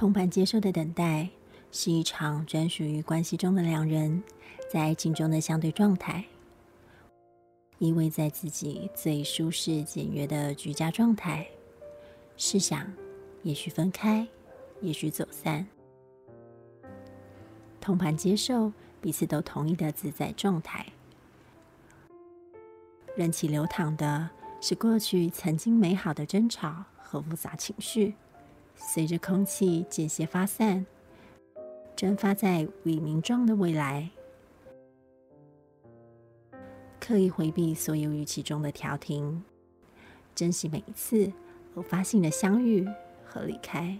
通盘接受的等待，是一场专属于关系中的两人在爱情中的相对状态，依偎在自己最舒适简约的居家状态。试想，也许分开，也许走散。通盘接受彼此都同意的自在状态，任其流淌的是过去曾经美好的争吵和复杂情绪。随着空气间歇发散，蒸发在伪名状的未来。刻意回避所有语气中的调停，珍惜每一次偶发性的相遇和离开。